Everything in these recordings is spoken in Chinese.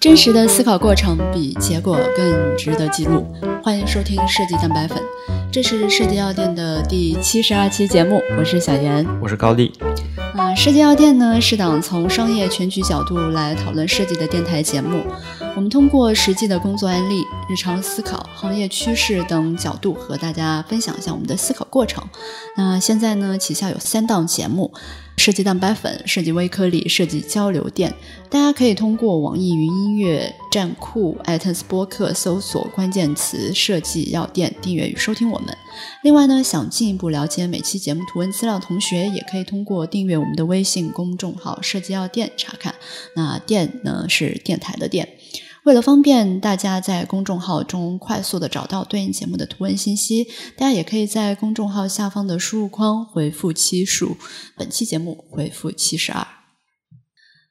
真实的思考过程比结果更值得记录。欢迎收听设计蛋白粉，这是设计药店的第七十二期节目，我是小严，我是高丽。啊，设计药店呢是档从商业全局角度来讨论设计的电台节目。我们通过实际的工作案例、日常思考、行业趋势等角度，和大家分享一下我们的思考过程。那现在呢，旗下有三档节目。设计蛋白粉、设计微颗粒、设计交流电，大家可以通过网易云音乐、站酷、艾特斯播客搜索关键词“设计药店”订阅与收听我们。另外呢，想进一步了解每期节目图文资料，同学也可以通过订阅我们的微信公众号“设计药店”查看。那店呢是电台的店。为了方便大家在公众号中快速的找到对应节目的图文信息，大家也可以在公众号下方的输入框回复期数，本期节目回复七十二。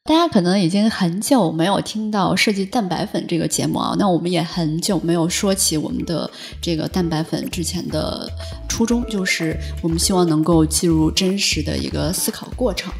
大家可能已经很久没有听到设计蛋白粉这个节目啊，那我们也很久没有说起我们的这个蛋白粉之前的初衷，就是我们希望能够记录真实的一个思考过程。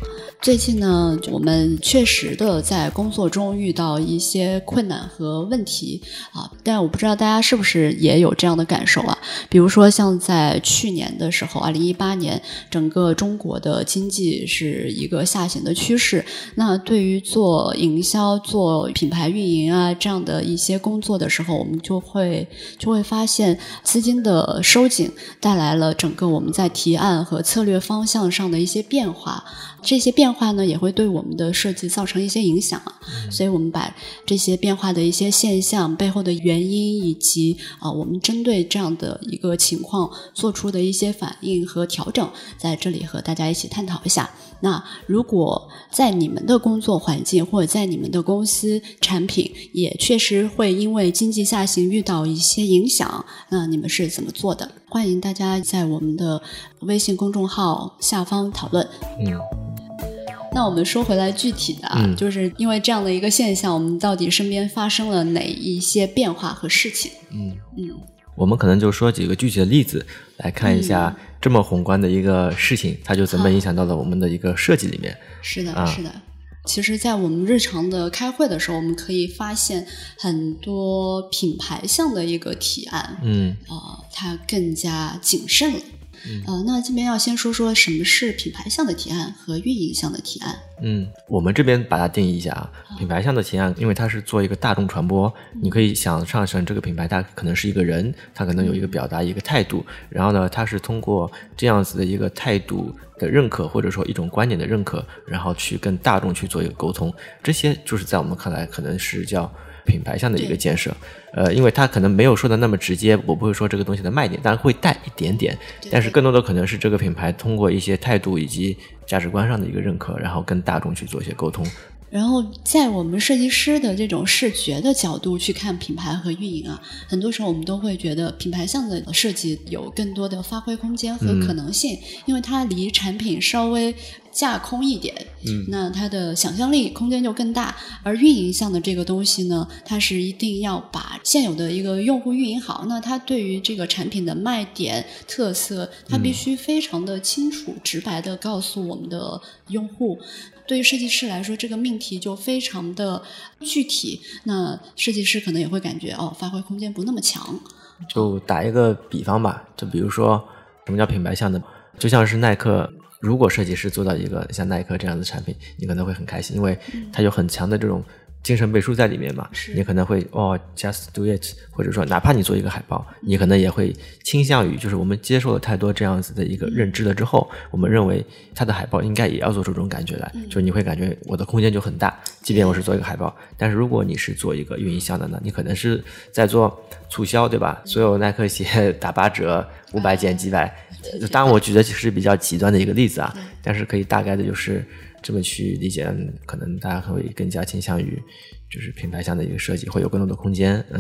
最近呢，我们确实的在工作中遇到一些困难和问题啊，但我不知道大家是不是也有这样的感受啊？比如说，像在去年的时候，二零一八年，整个中国的经济是一个下行的趋势。那对于做营销、做品牌运营啊这样的一些工作的时候，我们就会就会发现资金的收紧带来了整个我们在提案和策略方向上的一些变化。这些变化呢，也会对我们的设计造成一些影响啊，所以我们把这些变化的一些现象背后的原因，以及啊，我们针对这样的一个情况做出的一些反应和调整，在这里和大家一起探讨一下。那如果在你们的工作环境或者在你们的公司产品也确实会因为经济下行遇到一些影响，那你们是怎么做的？欢迎大家在我们的微信公众号下方讨论。嗯。那我们说回来，具体的啊，就是因为这样的一个现象，我们到底身边发生了哪一些变化和事情？嗯嗯，我们可能就说几个具体的例子，来看一下这么宏观的一个事情，它就怎么影响到了我们的一个设计里面。是的，是的。其实，在我们日常的开会的时候，我们可以发现很多品牌项的一个提案，嗯啊，它更加谨慎了。呃，那这边要先说说什么是品牌项的提案和运营项的提案。嗯，我们这边把它定义一下啊，品牌项的提案，因为它是做一个大众传播，你可以想象成这个品牌它可能是一个人，它可能有一个表达一个态度，然后呢，它是通过这样子的一个态度的认可，或者说一种观点的认可，然后去跟大众去做一个沟通，这些就是在我们看来可能是叫。品牌上的一个建设，呃，因为它可能没有说的那么直接，我不会说这个东西的卖点，但会带一点点，但是更多的可能是这个品牌通过一些态度以及价值观上的一个认可，然后跟大众去做一些沟通。然后在我们设计师的这种视觉的角度去看品牌和运营啊，很多时候我们都会觉得品牌项的设计有更多的发挥空间和可能性，因为它离产品稍微架空一点，嗯，那它的想象力空间就更大。而运营项的这个东西呢，它是一定要把现有的一个用户运营好，那它对于这个产品的卖点特色，它必须非常的清楚、直白的告诉我们的用户。对于设计师来说，这个命题就非常的具体，那设计师可能也会感觉哦，发挥空间不那么强。就打一个比方吧，就比如说什么叫品牌向的，就像是耐克，如果设计师做到一个像耐克这样的产品，你可能会很开心，因为它有很强的这种。精神背书在里面嘛，你可能会哦，just do it，或者说哪怕你做一个海报，你可能也会倾向于，就是我们接受了太多这样子的一个认知了之后，我们认为它的海报应该也要做出这种感觉来，就你会感觉我的空间就很大，即便我是做一个海报，但是如果你是做一个运营项的呢，你可能是在做促销，对吧？所有耐克鞋打八折，五百减几百，当然我举的是比较极端的一个例子啊，但是可以大概的就是。这么去理解，可能大家会更加倾向于，就是品牌上的一个设计会有更多的空间。嗯，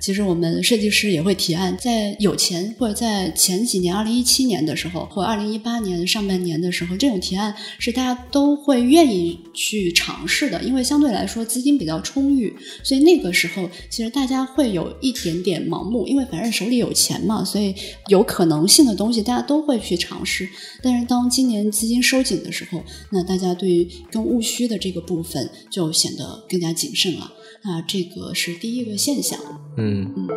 其实我们设计师也会提案，在有钱或者在前几年，二零一七年的时候，或二零一八年上半年的时候，这种提案是大家都会愿意去尝试的，因为相对来说资金比较充裕，所以那个时候其实大家会有一点点盲目，因为反正手里有钱嘛，所以有可能性的东西大家都会去尝试。但是当今年资金收紧的时候，那大家对于跟务虚的这个部分就显得更加谨慎了。啊，这个是第一个现象。嗯嗯，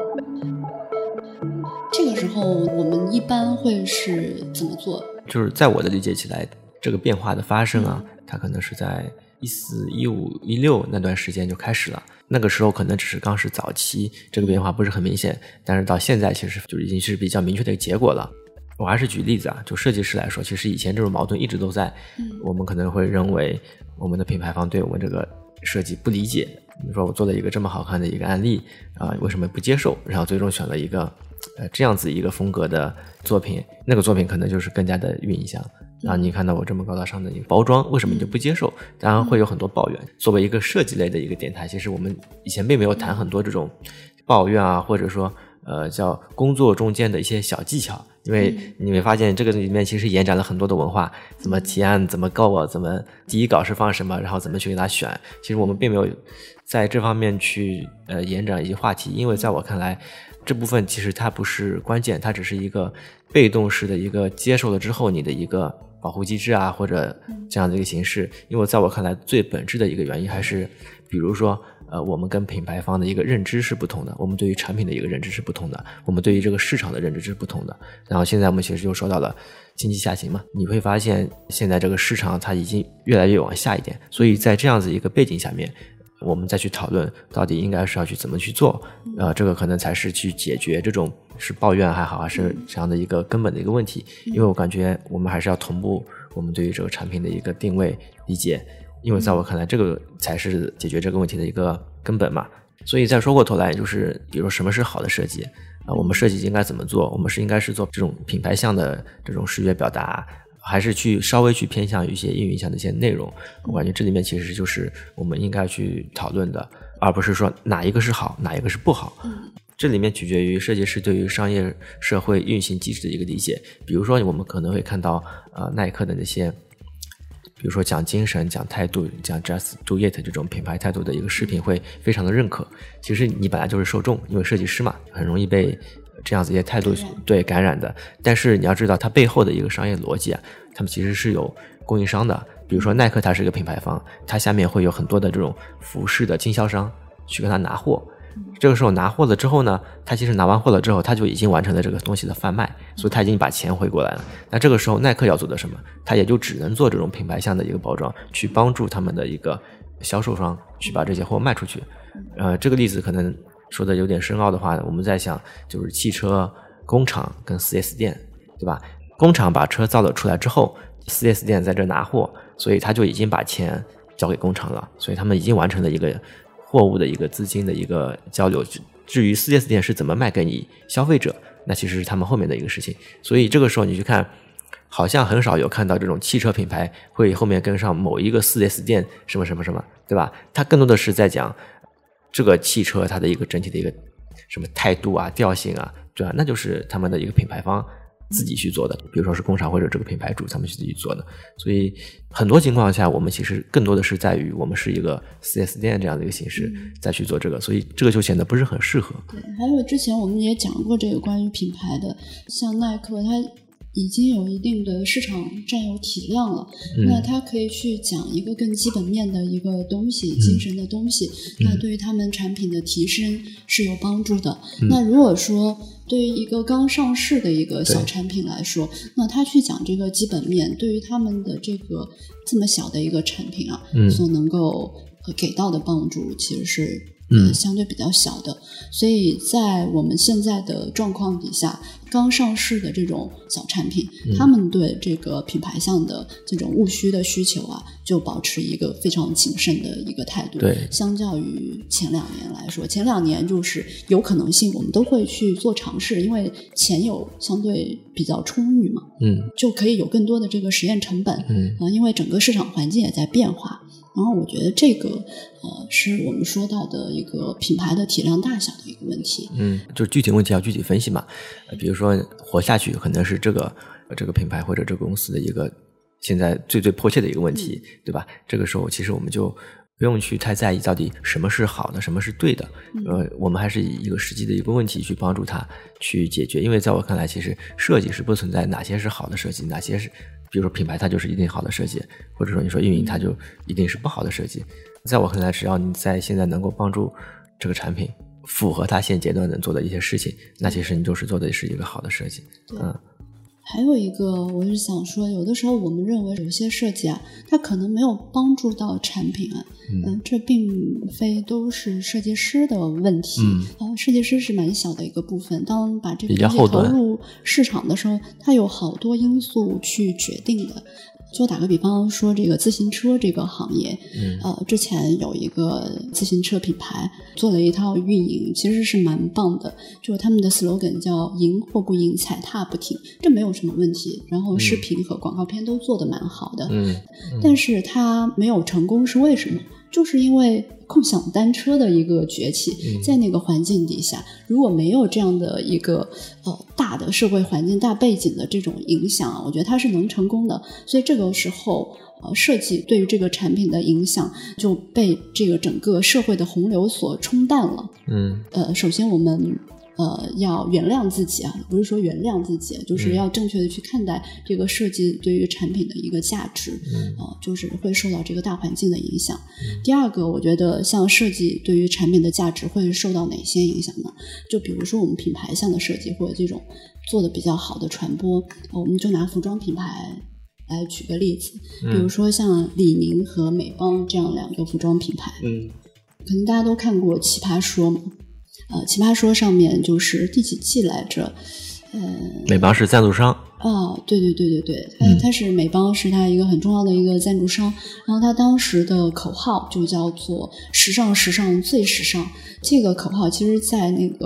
这个时候我们一般会是怎么做？就是在我的理解起来，这个变化的发生啊，它可能是在一四、一五、一六那段时间就开始了。那个时候可能只是刚是早期，这个变化不是很明显。但是到现在，其实就已经是比较明确的一个结果了。我还是举例子啊，就设计师来说，其实以前这种矛盾一直都在。嗯，我们可能会认为我们的品牌方对我们这个设计不理解。你说我做了一个这么好看的一个案例啊，为什么不接受？然后最终选了一个呃这样子一个风格的作品，那个作品可能就是更加的印象。然后你看到我这么高大上的一个包装，为什么你就不接受？当然会有很多抱怨。作为一个设计类的一个电台，其实我们以前并没有谈很多这种抱怨啊，或者说呃叫工作中间的一些小技巧。因为你会发现这个里面其实延展了很多的文化，怎么提案，怎么告我，怎么第一稿是放什么，然后怎么去给他选。其实我们并没有在这方面去呃延展一些话题，因为在我看来，这部分其实它不是关键，它只是一个被动式的一个接受了之后你的一个保护机制啊，或者这样的一个形式。因为在我看来，最本质的一个原因还是，比如说。呃，我们跟品牌方的一个认知是不同的，我们对于产品的一个认知是不同的，我们对于这个市场的认知是不同的。然后现在我们其实就说到了经济下行嘛，你会发现现在这个市场它已经越来越往下一点，所以在这样子一个背景下面，我们再去讨论到底应该是要去怎么去做，呃，这个可能才是去解决这种是抱怨还好，还是这样的一个根本的一个问题。因为我感觉我们还是要同步我们对于这个产品的一个定位理解。因为在我看来，这个才是解决这个问题的一个根本嘛。所以再说过头来，就是比如说什么是好的设计啊？我们设计应该怎么做？我们是应该是做这种品牌向的这种视觉表达，还是去稍微去偏向于一些运营向的一些内容？我感觉这里面其实就是我们应该去讨论的，而不是说哪一个是好，哪一个是不好。这里面取决于设计师对于商业社会运行机制的一个理解。比如说，我们可能会看到呃耐克的那些。比如说讲精神、讲态度、讲 just do it 这种品牌态度的一个视频会非常的认可。其实你本来就是受众，因为设计师嘛，很容易被这样子一些态度对感染的。但是你要知道，它背后的一个商业逻辑啊，他们其实是有供应商的。比如说耐克，它是一个品牌方，它下面会有很多的这种服饰的经销商去跟他拿货。这个时候拿货了之后呢，他其实拿完货了之后，他就已经完成了这个东西的贩卖，所以他已经把钱回过来了。那这个时候耐克要做的什么？他也就只能做这种品牌向的一个包装，去帮助他们的一个销售商去把这些货卖出去。呃，这个例子可能说的有点深奥的话，我们在想就是汽车工厂跟 4S 店，对吧？工厂把车造了出来之后，4S 店在这拿货，所以他就已经把钱交给工厂了，所以他们已经完成了一个。货物的一个资金的一个交流，至至于四 S 店是怎么卖给你消费者，那其实是他们后面的一个事情。所以这个时候你去看，好像很少有看到这种汽车品牌会后面跟上某一个四 S 店什么什么什么，对吧？它更多的是在讲这个汽车它的一个整体的一个什么态度啊、调性啊，对吧？那就是他们的一个品牌方。自己去做的，比如说是工厂或者这个品牌主他们去自己做的，所以很多情况下，我们其实更多的是在于我们是一个四 S 店这样的一个形式再去做这个，所以这个就显得不是很适合。对，还有之前我们也讲过这个关于品牌的，像耐克它。已经有一定的市场占有体量了，那他可以去讲一个更基本面的一个东西，精神的东西，那对于他们产品的提升是有帮助的。那如果说对于一个刚上市的一个小产品来说，那他去讲这个基本面，对于他们的这个这么小的一个产品啊，所能够给到的帮助其实是。嗯，相对比较小的，所以在我们现在的状况底下，刚上市的这种小产品，他们对这个品牌向的这种务虚的需求啊，就保持一个非常谨慎的一个态度。对，相较于前两年来说，前两年就是有可能性，我们都会去做尝试，因为钱有相对比较充裕嘛，嗯，就可以有更多的这个实验成本，嗯啊，因为整个市场环境也在变化。然后我觉得这个呃是我们说到的一个品牌的体量大小的一个问题。嗯，就具体问题要具体分析嘛。呃比如说活下去可能是这个这个品牌或者这个公司的一个现在最最迫切的一个问题，对吧？这个时候其实我们就不用去太在意到底什么是好的，什么是对的。呃，我们还是以一个实际的一个问题去帮助他去解决。因为在我看来，其实设计是不存在哪些是好的设计，哪些是。比如说品牌它就是一定好的设计，或者说你说运营它就一定是不好的设计。在我看来，只要你在现在能够帮助这个产品符合它现阶段能做的一些事情，那其实你就是做的是一个好的设计。嗯，还有一个，我是想说，有的时候我们认为有些设计啊，它可能没有帮助到产品啊，嗯，这并非都是设计师的问题。嗯，啊，设计师是蛮小的一个部分。当把这个东西投入市场的时候，它有好多因素去决定的。就打个比方说，这个自行车这个行业，嗯呃，之前有一个自行车品牌做了一套运营，其实是蛮棒的。就是他们的 slogan 叫“赢或不赢，踩踏不停”，这没有什么问题。然后视频和广告片都做得蛮好的，嗯但是它没有成功是为什么？就是因为共享单车的一个崛起，在那个环境底下，如果没有这样的一个呃大的社会环境、大背景的这种影响，我觉得它是能成功的。所以这个时候，呃，设计对于这个产品的影响就被这个整个社会的洪流所冲淡了。嗯呃，首先我们呃要原谅自己啊，不是说原谅自己，就是要正确的去看待这个设计对于产品的一个价值，嗯呃，就是会受到这个大环境的影响。第二个，我觉得像设计对于产品的价值会受到哪些影响呢？就比如说我们品牌项的设计或者这种做的比较好的传播，呃我们就拿服装品牌。来举个例子，比如说像李宁和美邦这样两个服装品牌，嗯可能大家都看过《奇葩说》嘛，呃，《奇葩说》上面就是第几季来着？呃，美邦是赞助商。啊，对对对对对，他嗯它是美邦是他一个很重要的一个赞助商，然后他当时的口号就叫做“时尚时尚最时尚”。这个口号其实，在那个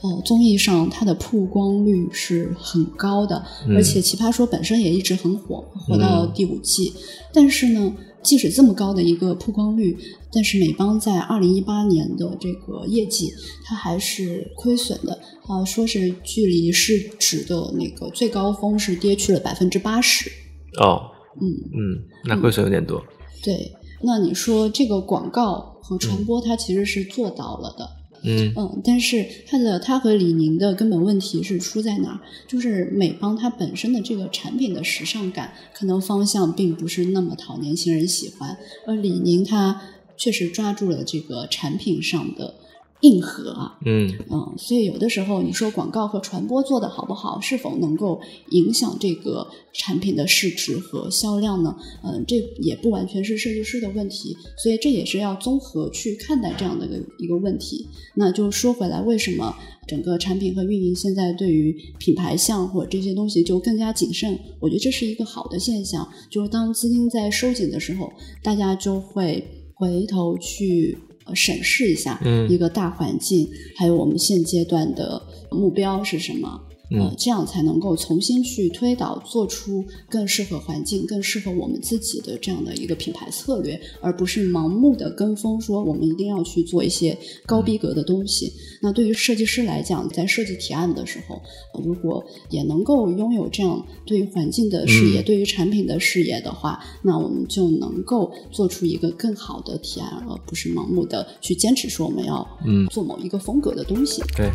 呃综艺上，它的曝光率是很高的，而且《奇葩说》本身也一直很火，火到第五季。但是呢，即使这么高的一个曝光率，但是美邦在二零一八年的这个业绩，它还是亏损的啊、说是距离市值的那个最高峰是跌去了百分之八十。哦，嗯，嗯，那亏损有点多。对。那你说这个广告和传播，它其实是做到了的。嗯嗯，但是它的它和李宁的根本问题是出在哪儿？就是美邦它本身的这个产品的时尚感，可能方向并不是那么讨年轻人喜欢，而李宁它确实抓住了这个产品上的硬核啊。嗯嗯，所以有的时候你说广告和传播做得好不好，是否能够影响这个产品的市值和销量呢？嗯，这也不完全是设计师的问题，所以这也是要综合去看待这样的一个一个问题。那就说回来，为什么整个产品和运营现在对于品牌项或者这些东西就更加谨慎？我觉得这是一个好的现象，就是当资金在收紧的时候，大家就会回头去。呃审视一下嗯一个大环境，还有我们现阶段的目标是什么。呃嗯，这样才能够重新去推导，做出更适合环境、更适合我们自己的这样的一个品牌策略，而不是盲目的跟风，说我们一定要去做一些高逼格的东西。那对于设计师来讲，在设计提案的时候，呃如果也能够拥有这样对于环境的视野、嗯对于产品的视野的话，那我们就能够做出一个更好的提案，而不是盲目的去坚持说我们要嗯做某一个风格的东西。对。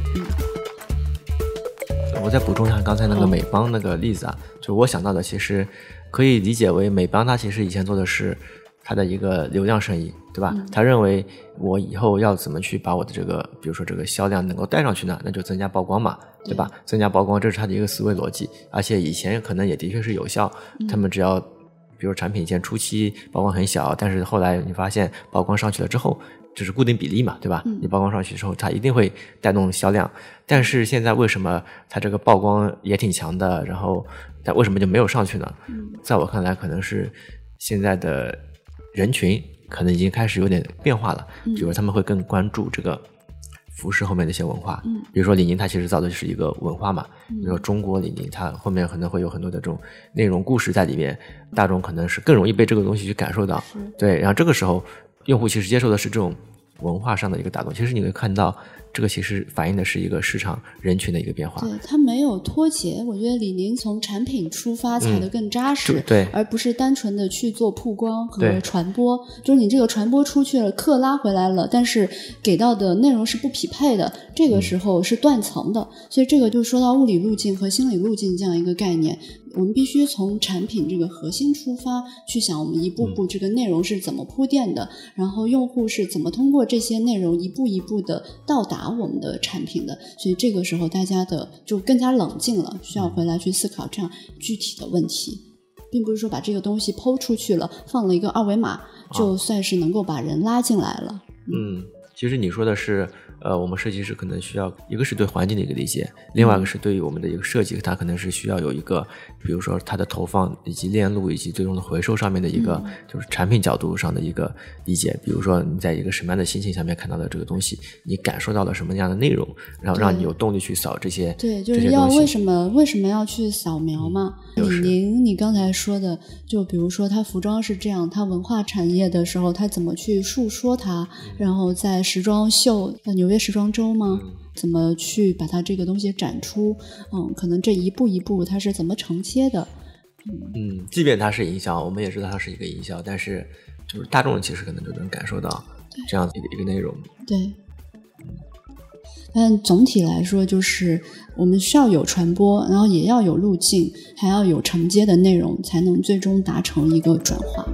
我再补充一下刚才那个嗯美邦那个例子啊，就我想到的，其实可以理解为美邦它其实以前做的是它的一个流量生意，对吧？他认为我以后要怎么去把我的这个，比如说这个销量能够带上去呢？那就增加曝光嘛，对吧？增加曝光，这是他的一个思维逻辑，而且以前可能也的确是有效，他们只要。比如产品以前初期曝光很小，但是后来你发现曝光上去了之后，就是固定比例嘛，对吧？你曝光上去之后，它一定会带动销量。但是现在为什么它这个曝光也挺强的，然后它为什么就没有上去呢？在我看来，可能是现在的人群可能已经开始有点变化了，比如他们会更关注这个服饰后面的一些文化。嗯，比如说李宁，它其实造的就是一个文化嘛。嗯比如说中国李宁，它后面可能会有很多的这种内容故事在里面，大众可能是更容易被这个东西去感受到。是对，然后这个时候，用户其实接受的是这种文化上的一个打动。其实你会看到，这个其实反映的是一个市场人群的一个变化。对，它没有脱节。我觉得李宁从产品出发踩得更扎实，嗯对而不是单纯的去做曝光和传播。就是你这个传播出去了，客拉回来了，但是给到的内容是不匹配的，这嗯个时候是断层的。所以这个就说到物理路径和心理路径这样一个概念。我们必须从产品这个核心出发，去想我们一步嗯步这个内容是怎么铺垫的，然后用户是怎么通过这些内容一步一步的到达我们的产品的。所以这个时候大家的就更加冷静了，需要回来去思考这样具体的问题，并不是说把这个东西抛出去了，放了一个二维码，就算是能够把人拉进来了。嗯，其实你说的是，呃，我们设计师可能需要一个是对环境的一个理解，另外一个是对于我们的一个设计，它可能是需要有一个，比如说它的投放以及链路以及最终的回收上面的一个，就是产品角度上的一个理解。比如说你在一个什么样的心情下面看到的这个东西，你感受到了什么样的内容，然后让你有动力去扫这些对，就是要。为什么为什么要去扫描嘛？就是你刚才说的，就比如说它服装是这样，它文化产业的时候，它怎么去述说它，然后在时装秀，呃，纽约时装周吗？怎么去把它这个东西展出？嗯，可能这一步一步它是怎么承接的？嗯，即便它是营销，我们也知道它是一个营销，但是就是大众其实可能就能感受到这样一个一个内容。对。但总体来说，就是我们需要有传播，然后也要有路径，还要有承接的内容，才能最终达成一个转化。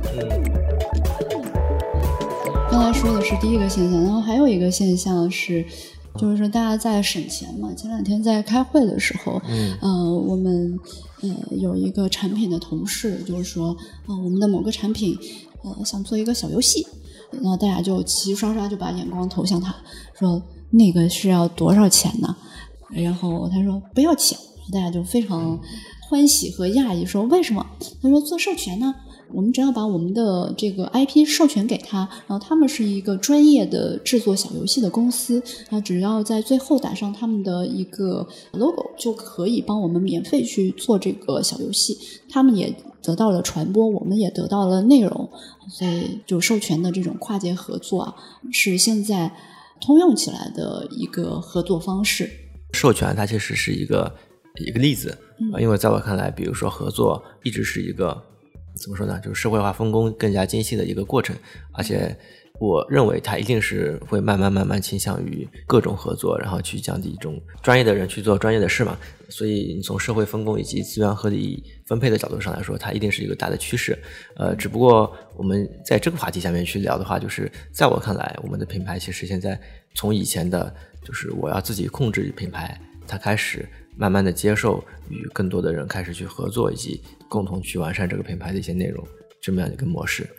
刚才说的是第一个现象，然后还有一个现象是，就是说大家在省钱嘛。前两天在开会的时候，嗯呃，我们呃有一个产品的同事就是说，呃，我们的某个产品呃想做一个小游戏，然后大家就齐齐刷刷就把眼光投向他，说那个是要多少钱呢？然后他说不要钱，大家就非常欢喜和讶异，说为什么？他说做授权呢。我们只要把我们的这个 IP 授权给他，然后他们是一个专业的制作小游戏的公司，他只要在最后打上他们的一个 logo，就可以帮我们免费去做这个小游戏。他们也得到了传播，我们也得到了内容，所以就授权的这种跨界合作啊，是现在通用起来的一个合作方式。授权它其实是一个一个例子，嗯啊因为在我看来，比如说合作一直是一个怎么说呢，就是社会化分工更加精细的一个过程，而且我认为它一定是会慢慢慢慢倾向于各种合作，然后去降低一种专业的人去做专业的事嘛。所以你从社会分工以及资源合理分配的角度上来说，它一定是一个大的趋势。呃，只不过我们在这个话题下面去聊的话，就是在我看来，我们的品牌其实现在从以前的就是我要自己控制品牌，它开始慢慢的接受与更多的人开始去合作，以及共同去完善这个品牌的一些内容，这么样一个模式。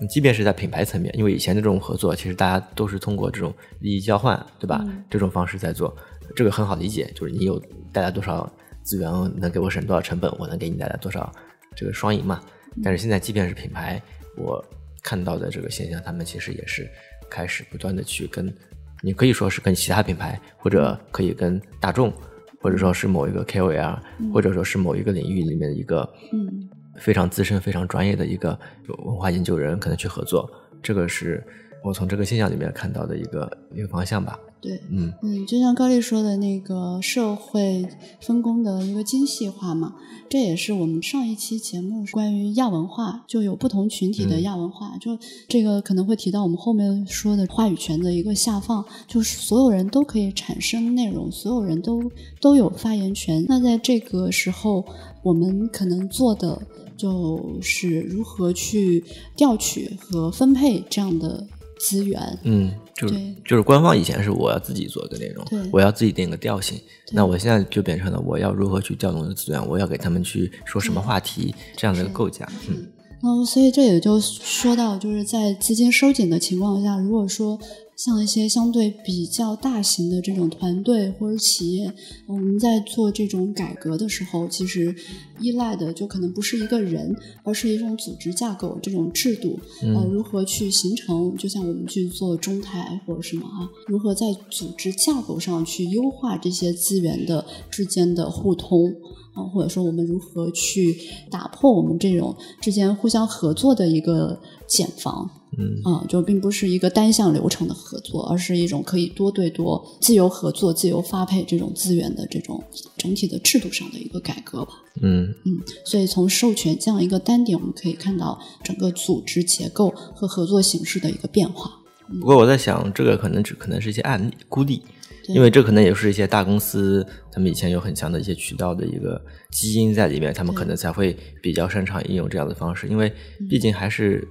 你即便是在品牌层面，因为以前的这种合作，其实大家都是通过这种利益交换，对吧？嗯这种方式在做，这个很好理解，就是你有带来多少资源，能给我省多少成本，我能给你带来多少这个双赢嘛。但是现在，即便是品牌，我看到的这个现象，他们其实也是开始不断的去跟，你可以说是跟其他品牌，或者可以跟大众，或者说是某一个 KOL，、或者说是某一个领域里面的一个嗯非常资深、非常专业的一个文化研究人，可能去合作，这个是我从这个现象里面看到的一个一个方向吧。对，嗯嗯，就像高丽说的那个社会分工的一个精细化嘛，这也是我们上一期节目关于亚文化，就有不同群体的嗯亚文化，就这个可能会提到我们后面说的话语权的一个下放，就是所有人都可以产生内容，所有人都都有发言权。那在这个时候，我们可能做的就是如何去调取和分配这样的资源。嗯，就是就是官方以前是我要自己做一个内容，我要自己定个调性，那我现在就变成了我要如何去调动的资源，我要给他们去说什么话题这样的一个构架。嗯嗯，所以这也就说到，就是在资金收紧的情况下，如果说像一些相对比较大型的这种团队或者企业，我们在做这种改革的时候，其实依赖的就可能不是一个人，而是一种组织架构、这种制度，呃，如何去形成？就像我们去做中台或者什么啊，如何在组织架构上去优化这些资源的之间的互通？啊，或者说我们如何去打破我们这种之间互相合作的一个茧房？嗯。啊，就并不是一个单向流程的合作，而是一种可以多对多、自由合作、自由发配这种资源的这种整体的制度上的一个改革吧。嗯。嗯，所以从授权这样一个单点，我们可以看到整个组织结构和合作形式的一个变化。不过我在想，这个可能只可能是一些案例孤立，因为这可能也是一些大公司，他们以前有很强的一些渠道的一个基因在里面，他们可能才会比较擅长应用这样的方式，因为毕竟还是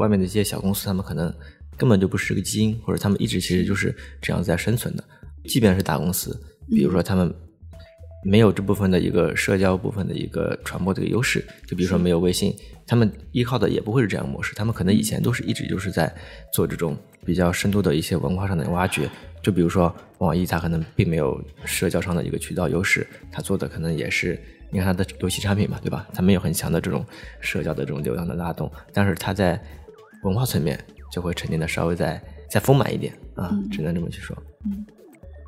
外面的一些小公司，他们可能根本就不是个基因，或者他们一直其实就是这样在生存的。即便是大公司，比如说他们没有这部分的一个社交部分的一个传播的一个优势，就比如说没有微信，他们依靠的也不会是这样模式，他们可能以前都是一直就是在做这种比较深度的一些文化上的挖掘。就比如说网易，它可能并没有社交上的一个渠道优势，它做的可能也是你看它的游戏产品嘛，对吧？它没有很强的这种社交的这种流量的拉动，但是它在文化层面就会沉淀的稍微再再丰满一点啊，只能这么去说。嗯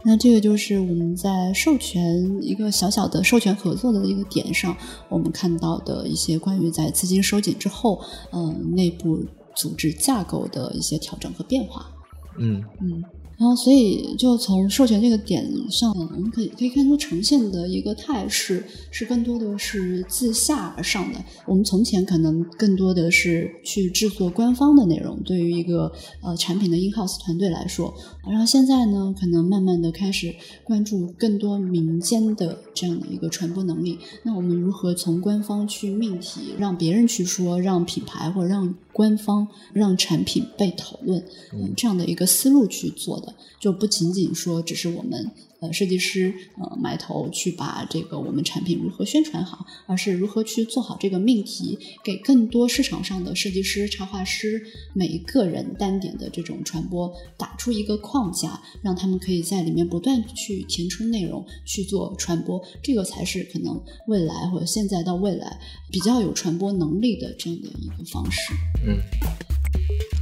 那这个就是我们在授权一个小小的授权合作的一个点上，我们看到的一些关于在资金收紧之后，嗯、内部组织架构的一些调整和变化。嗯嗯，然后所以就从授权这个点上，我们可以可以看出呈现的一个态势是更多的是自下而上的。我们从前可能更多的是去制作官方的内容，对于一个呃产品的 in house 团队来说，然后现在呢，可能慢慢的开始关注更多民间的这样的一个传播能力。那我们如何从官方去命题，让别人去说，让品牌或者让官方让产品被讨论，嗯，这样的一个思路去做的，就不仅仅说只是我们呃设计师呃埋头去把这个我们产品如何宣传好，而是如何去做好这个命题，给更多市场上的设计师、插画师每一个人单点的这种传播打出一个框架，让他们可以在里面不断去填充内容去做传播，这个才是可能未来或者现在到未来比较有传播能力的这样的一个方式。嗯。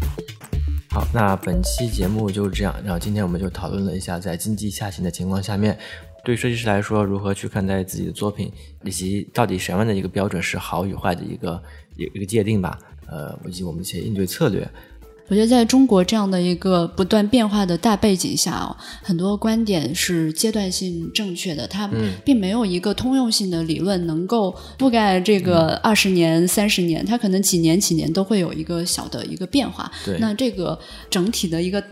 那本期节目就是这样。然后今天我们就讨论了一下，在经济下行的情况下面，对设计师来说如何去看待自己的作品，以及到底什么样的一个标准是好与坏的一个一一个界定吧。呃，以及我们一些应对策略。我觉得在中国这样的一个不断变化的大背景下哦，很多观点是阶段性正确的，它并没有一个通用性的理论能够覆盖这个二十年、三十年，它可能几年几年都会有一个小的一个变化。对那这个整体的一个。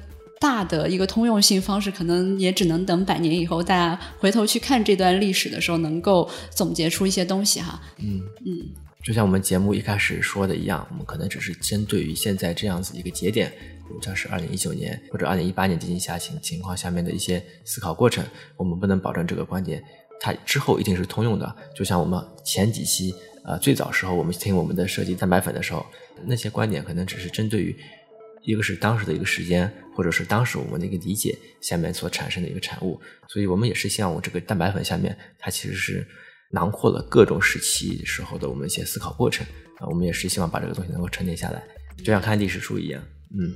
大的一个通用性方式，可能也只能等百年以后，大家回头去看这段历史的时候，能够总结出一些东西哈。嗯嗯，就像我们节目一开始说的一样，我们可能只是针对于现在这样子一个节点，比如像是二零一九年或者二零一八年经济下行情况下面的一些思考过程，我们不能保证这个观点它之后一定是通用的。就像我们前几期呃最早时候我们听我们的设计蛋白粉的时候，那些观点可能只是针对于一个是当时的一个时间，或者是当时我们的一个理解下面所产生的一个产物，所以我们也是希望我这个蛋白粉下面它其实是。囊括了各种时期时候的我们一些思考过程啊，我们也是希望把这个东西能够沉淀下来，就像看历史书一样。嗯，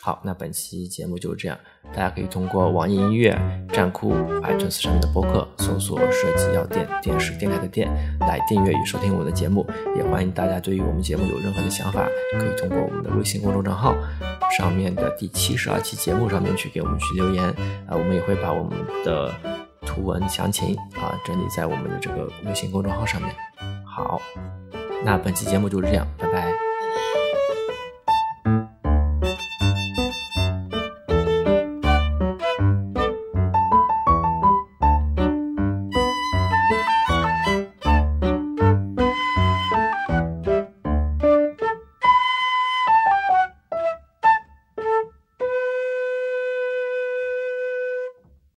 好，那本期节目就是这样，大家可以通过网易音乐、站酷、iTunes 上面的播客搜索“设计药店”，电视电台的店来订阅与收听我的节目。也欢迎大家对于我们节目有任何的想法，可以通过我们的微信公众账号上面的第七十二期节目上面去给我们去留言啊，我们也会把我们的。图文详情啊，整理在我们的这个微信公众号上面。好，那本期节目就是这样，拜拜。